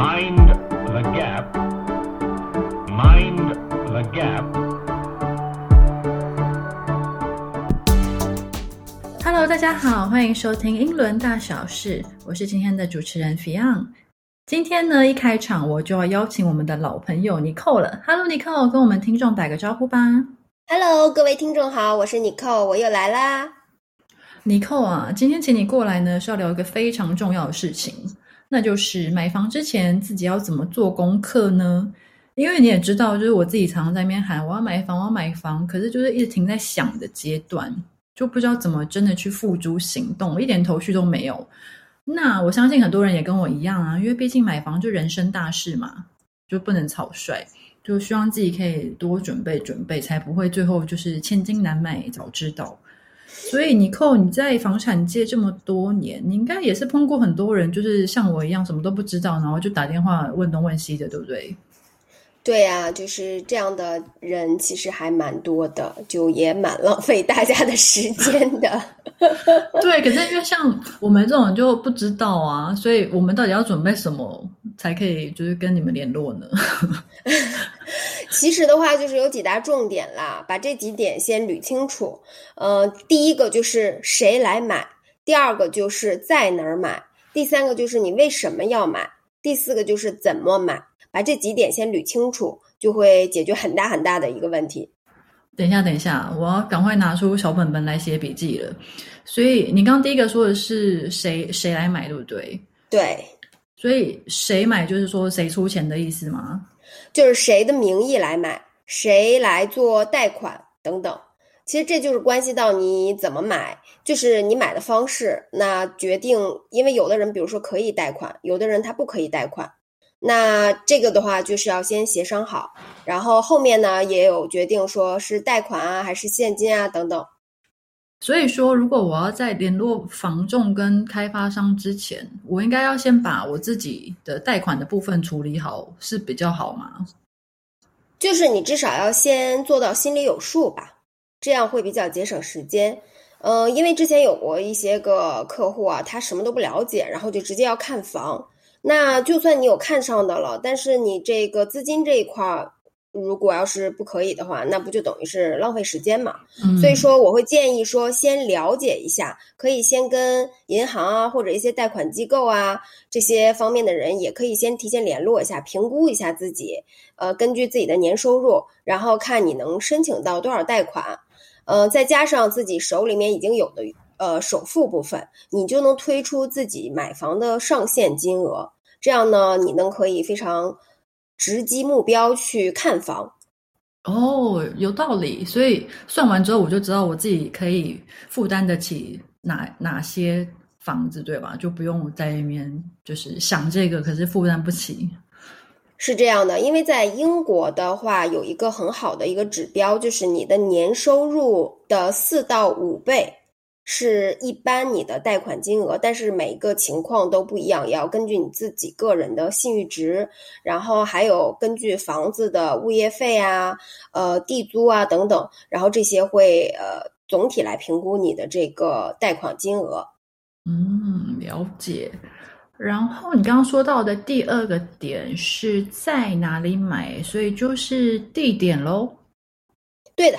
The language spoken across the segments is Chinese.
Mind the gap. Mind the gap. Hello，大家好，欢迎收听英伦大小事，我是今天的主持人 Fion。今天呢，一开场我就要邀请我们的老朋友 Nicole 了。Hello Nicole，跟我们听众打个招呼吧。Hello，各位听众好，我是 Nicole，我又来啦。Nicole 啊，今天请你过来呢，是要聊一个非常重要的事情，那就是买房之前自己要怎么做功课呢？因为你也知道，就是我自己常常在那边喊我要买房，我要买房，可是就是一直停在想的阶段，就不知道怎么真的去付诸行动，一点头绪都没有。那我相信很多人也跟我一样啊，因为毕竟买房就人生大事嘛，就不能草率，就希望自己可以多准备准备，才不会最后就是千金难买早知道。所以，你扣，你在房产界这么多年，你应该也是碰过很多人，就是像我一样什么都不知道，然后就打电话问东问西的，对不对？对呀、就是这样的人，其实还蛮多的，就也蛮浪费大家的时间的。对，可是因为像我们这种就不知道啊，所以我们到底要准备什么才可以就是跟你们联络呢？其实的话，就是有几大重点啦，把这几点先捋清楚。呃，第一个就是谁来买，第二个就是在哪儿买，第三个就是你为什么要买，第四个就是怎么买。把这几点先捋清楚，就会解决很大很大的一个问题。等一下，等一下，我要赶快拿出小本本来写笔记了。所以你刚刚第一个说的是谁谁来买，对不对？对，所以谁买就是说谁出钱的意思吗？就是谁的名义来买，谁来做贷款等等。其实这就是关系到你怎么买，就是你买的方式，那决定，因为有的人比如说可以贷款，有的人他不可以贷款。那这个的话，就是要先协商好，然后后面呢也有决定，说是贷款啊，还是现金啊等等。所以说，如果我要在联络房仲跟开发商之前，我应该要先把我自己的贷款的部分处理好，是比较好吗？就是你至少要先做到心里有数吧，这样会比较节省时间。呃，因为之前有过一些个客户啊，他什么都不了解，然后就直接要看房。那就算你有看上的了，但是你这个资金这一块儿，如果要是不可以的话，那不就等于是浪费时间嘛？嗯，所以说，我会建议说，先了解一下，可以先跟银行啊，或者一些贷款机构啊这些方面的人，也可以先提前联络一下，评估一下自己，呃，根据自己的年收入，然后看你能申请到多少贷款，呃，再加上自己手里面已经有的呃首付部分，你就能推出自己买房的上限金额，这样呢，你能可以非常直击目标去看房。哦，有道理。所以算完之后，我就知道我自己可以负担得起哪哪些房子，对吧？就不用在那边就是想这个，可是负担不起。是这样的，因为在英国的话，有一个很好的一个指标，就是你的年收入的四到五倍是一般你的贷款金额，但是每个情况都不一样，也要根据你自己个人的信誉值，然后还有根据房子的物业费啊、呃地租啊等等，然后这些会呃总体来评估你的这个贷款金额。嗯，了解。然后你刚刚说到的第二个点是在哪里买，所以就是地点喽。对的，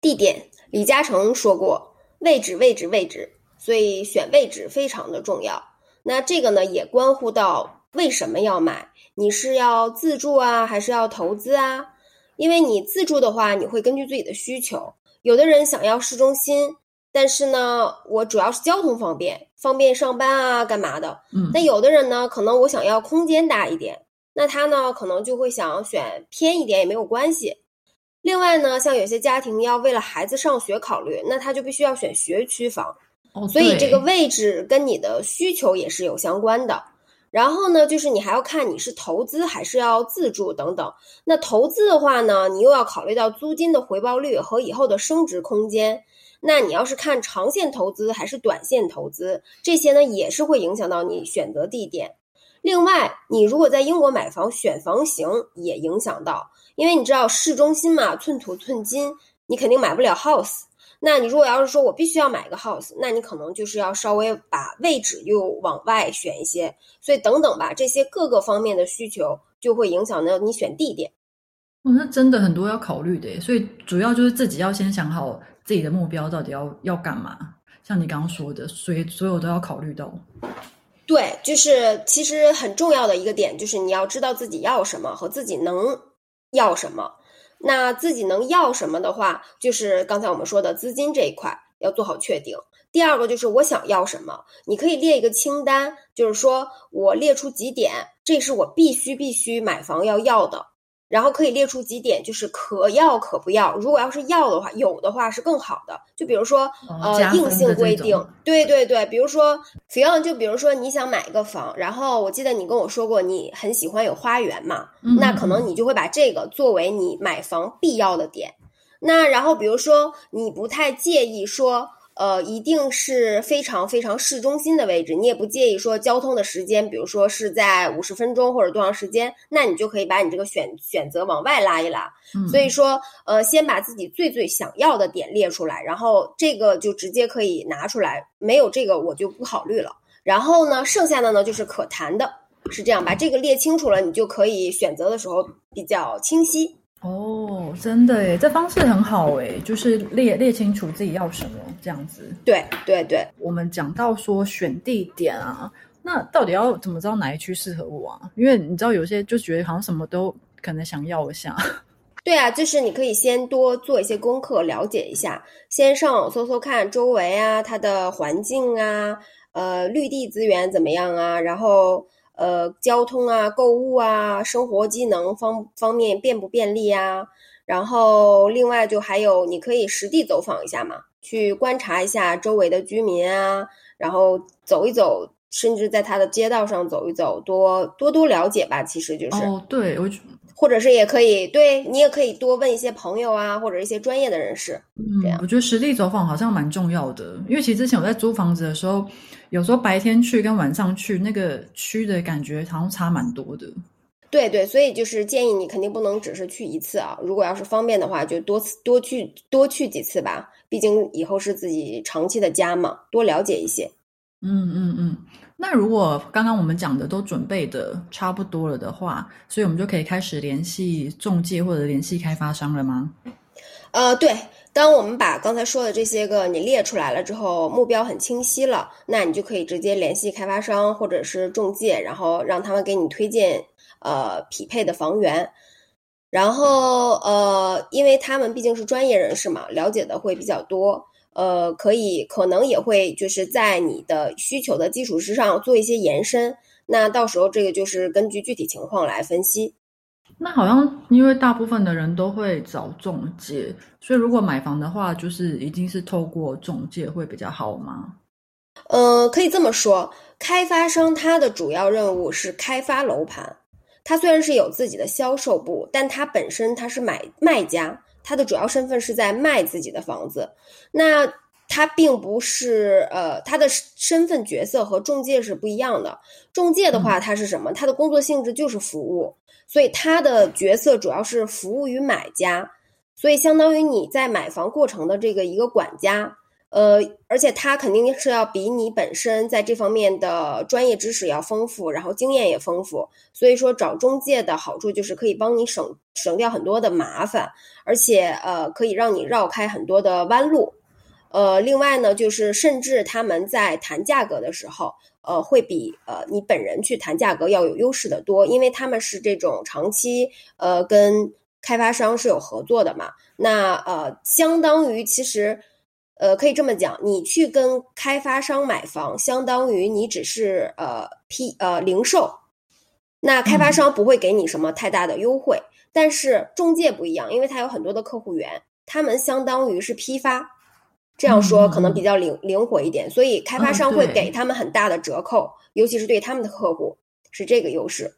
地点，李嘉诚说过，位置，位置，位置，所以选位置非常的重要。那这个呢，也关乎到为什么要买，你是要自住啊，还是要投资啊？因为你自住的话，你会根据自己的需求，有的人想要市中心，但是呢，我主要是交通方便，方便上班啊，干嘛的？嗯，那有的人呢，可能我想要空间大一点，那他呢，可能就会想选偏一点也没有关系。另外呢，像有些家庭要为了孩子上学考虑，那他就必须要选学区房，哦，所以这个位置跟你的需求也是有相关的。然后呢，就是你还要看你是投资还是要自住等等。那投资的话呢，你又要考虑到租金的回报率和以后的升值空间。那你要是看长线投资还是短线投资，这些呢也是会影响到你选择地点。另外，你如果在英国买房，选房型也影响到，因为你知道市中心嘛，寸土寸金，你肯定买不了 house。那你如果要是说我必须要买一个 house，那你可能就是要稍微把位置又往外选一些，所以等等吧，这些各个方面的需求就会影响到你选地点。哦，那真的很多要考虑的，所以主要就是自己要先想好自己的目标到底要要干嘛。像你刚刚说的，所以所有都要考虑到。对，就是其实很重要的一个点，就是你要知道自己要什么和自己能要什么。那自己能要什么的话，就是刚才我们说的资金这一块要做好确定。第二个就是我想要什么，你可以列一个清单，就是说我列出几点，这是我必须必须买房要要的。然后可以列出几点，就是可要可不要。如果要是要的话，有的话是更好的。就比如说，呃，硬性规定，对对对。比如说 f i o n 就比如说你想买一个房，然后我记得你跟我说过你很喜欢有花园嘛，那可能你就会把这个作为你买房必要的点。那然后比如说你不太介意说。呃，一定是非常非常市中心的位置，你也不介意说交通的时间，比如说是在五十分钟或者多长时间，那你就可以把你这个选选择往外拉一拉。所以说，呃，先把自己最最想要的点列出来，然后这个就直接可以拿出来，没有这个我就不考虑了。然后呢，剩下的呢就是可谈的，是这样，把这个列清楚了，你就可以选择的时候比较清晰。哦，真的诶，这方式很好诶，就是列列清楚自己要什么这样子。对对对，我们讲到说选地点啊，那到底要怎么知道哪一区适合我啊？因为你知道有些就觉得好像什么都可能想要一下。对啊，就是你可以先多做一些功课，了解一下，先上网搜搜看周围啊，它的环境啊，呃，绿地资源怎么样啊，然后。呃，交通啊，购物啊，生活机能方方面便不便利啊？然后另外就还有，你可以实地走访一下嘛，去观察一下周围的居民啊，然后走一走，甚至在他的街道上走一走，多多多了解吧。其实就是哦，对我。或者是也可以，对你也可以多问一些朋友啊，或者一些专业的人士。嗯，我觉得实地走访好像蛮重要的，因为其实之前我在租房子的时候，有时候白天去跟晚上去那个区的感觉好像差蛮多的。对对，所以就是建议你肯定不能只是去一次啊，如果要是方便的话，就多次多去多去几次吧，毕竟以后是自己长期的家嘛，多了解一些。嗯嗯嗯。那如果刚刚我们讲的都准备的差不多了的话，所以我们就可以开始联系中介或者联系开发商了吗？呃，对，当我们把刚才说的这些个你列出来了之后，目标很清晰了，那你就可以直接联系开发商或者是中介，然后让他们给你推荐呃匹配的房源。然后呃，因为他们毕竟是专业人士嘛，了解的会比较多。呃，可以，可能也会就是在你的需求的基础之上做一些延伸。那到时候这个就是根据具体情况来分析。那好像因为大部分的人都会找中介，所以如果买房的话，就是一定是透过中介会比较好吗？呃，可以这么说，开发商他的主要任务是开发楼盘，他虽然是有自己的销售部，但他本身他是买卖家。他的主要身份是在卖自己的房子，那他并不是呃，他的身份角色和中介是不一样的。中介的话，他是什么？他的工作性质就是服务，所以他的角色主要是服务于买家，所以相当于你在买房过程的这个一个管家。呃，而且他肯定是要比你本身在这方面的专业知识要丰富，然后经验也丰富。所以说找中介的好处就是可以帮你省省掉很多的麻烦，而且呃可以让你绕开很多的弯路。呃，另外呢，就是甚至他们在谈价格的时候，呃，会比呃你本人去谈价格要有优势的多，因为他们是这种长期呃跟开发商是有合作的嘛。那呃，相当于其实。呃，可以这么讲，你去跟开发商买房，相当于你只是呃批呃零售，那开发商不会给你什么太大的优惠。但是中介不一样，因为他有很多的客户源，他们相当于是批发，这样说可能比较灵灵活一点，所以开发商会给他们很大的折扣，尤其是对他们的客户是这个优势。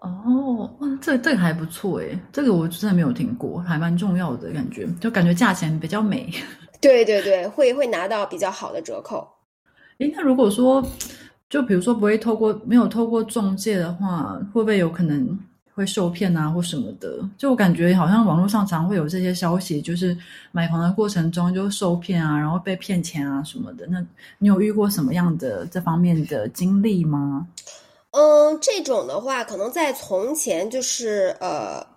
哦，哇，这这个还不错诶，这个我真的没有听过，还蛮重要的感觉，就感觉价钱比较美。对对对，会会拿到比较好的折扣。诶，那如果说，就比如说不会透过没有透过中介的话，会不会有可能会受骗啊或什么的。就我感觉好像网络上常会有这些消息，就是买房的过程中就受骗啊，然后被骗钱啊什么的。那你有遇过什么样的这方面的经历吗？嗯，这种的话，可能在从前就是呃。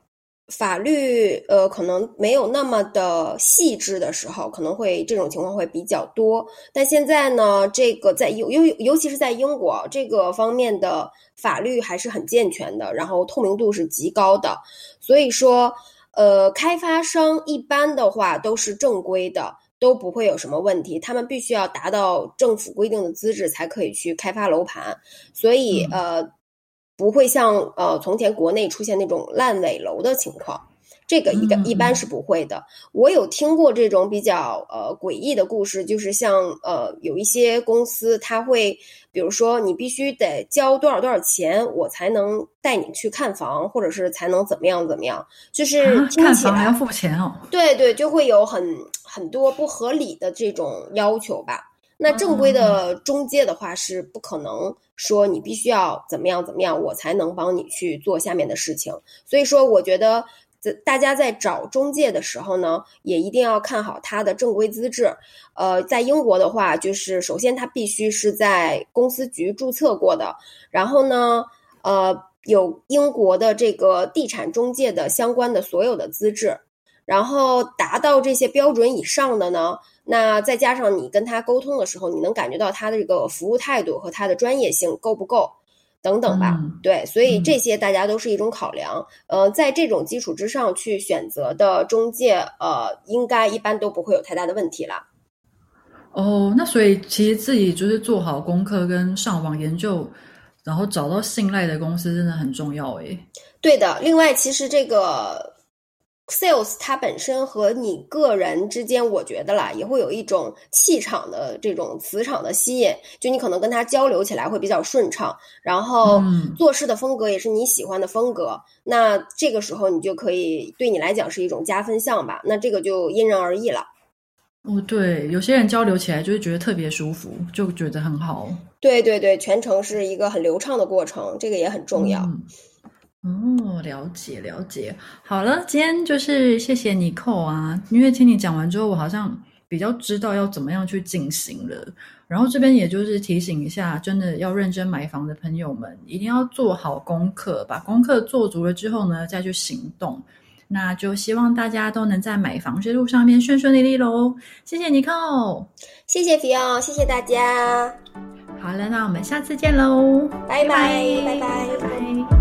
法律呃，可能没有那么的细致的时候，可能会这种情况会比较多。但现在呢，这个在尤尤尤其是在英国这个方面的法律还是很健全的，然后透明度是极高的。所以说，呃，开发商一般的话都是正规的，都不会有什么问题。他们必须要达到政府规定的资质才可以去开发楼盘。所以呃。不会像呃从前国内出现那种烂尾楼的情况，这个一个一般是不会的。我有听过这种比较呃诡异的故事，就是像呃有一些公司，他会比如说你必须得交多少多少钱，我才能带你去看房，或者是才能怎么样怎么样，就是看房还要付钱哦。对对，就会有很很多不合理的这种要求吧。那正规的中介的话是不可能说你必须要怎么样怎么样，我才能帮你去做下面的事情。所以说，我觉得在大家在找中介的时候呢，也一定要看好他的正规资质。呃，在英国的话，就是首先他必须是在公司局注册过的，然后呢，呃，有英国的这个地产中介的相关的所有的资质，然后达到这些标准以上的呢。那再加上你跟他沟通的时候，你能感觉到他的这个服务态度和他的专业性够不够，等等吧。对，所以这些大家都是一种考量。呃，在这种基础之上去选择的中介，呃，应该一般都不会有太大的问题了。哦，那所以其实自己就是做好功课跟上网研究，然后找到信赖的公司真的很重要。诶，对的。另外，其实这个。Sales 它本身和你个人之间，我觉得啦，也会有一种气场的这种磁场的吸引，就你可能跟他交流起来会比较顺畅，然后做事的风格也是你喜欢的风格，那这个时候你就可以对你来讲是一种加分项吧，那这个就因人而异了。哦，对，有些人交流起来就会觉得特别舒服，就觉得很好。对对对，全程是一个很流畅的过程，这个也很重要。哦，了解了解。好了，今天就是谢谢你扣啊，因为听你讲完之后，我好像比较知道要怎么样去进行了。然后这边也就是提醒一下，真的要认真买房的朋友们，一定要做好功课，把功课做足了之后呢，再去行动。那就希望大家都能在买房之路上面顺顺利利喽。谢谢你扣，谢谢皮奥，谢谢大家。好了，那我们下次见喽，拜拜，拜拜，拜拜。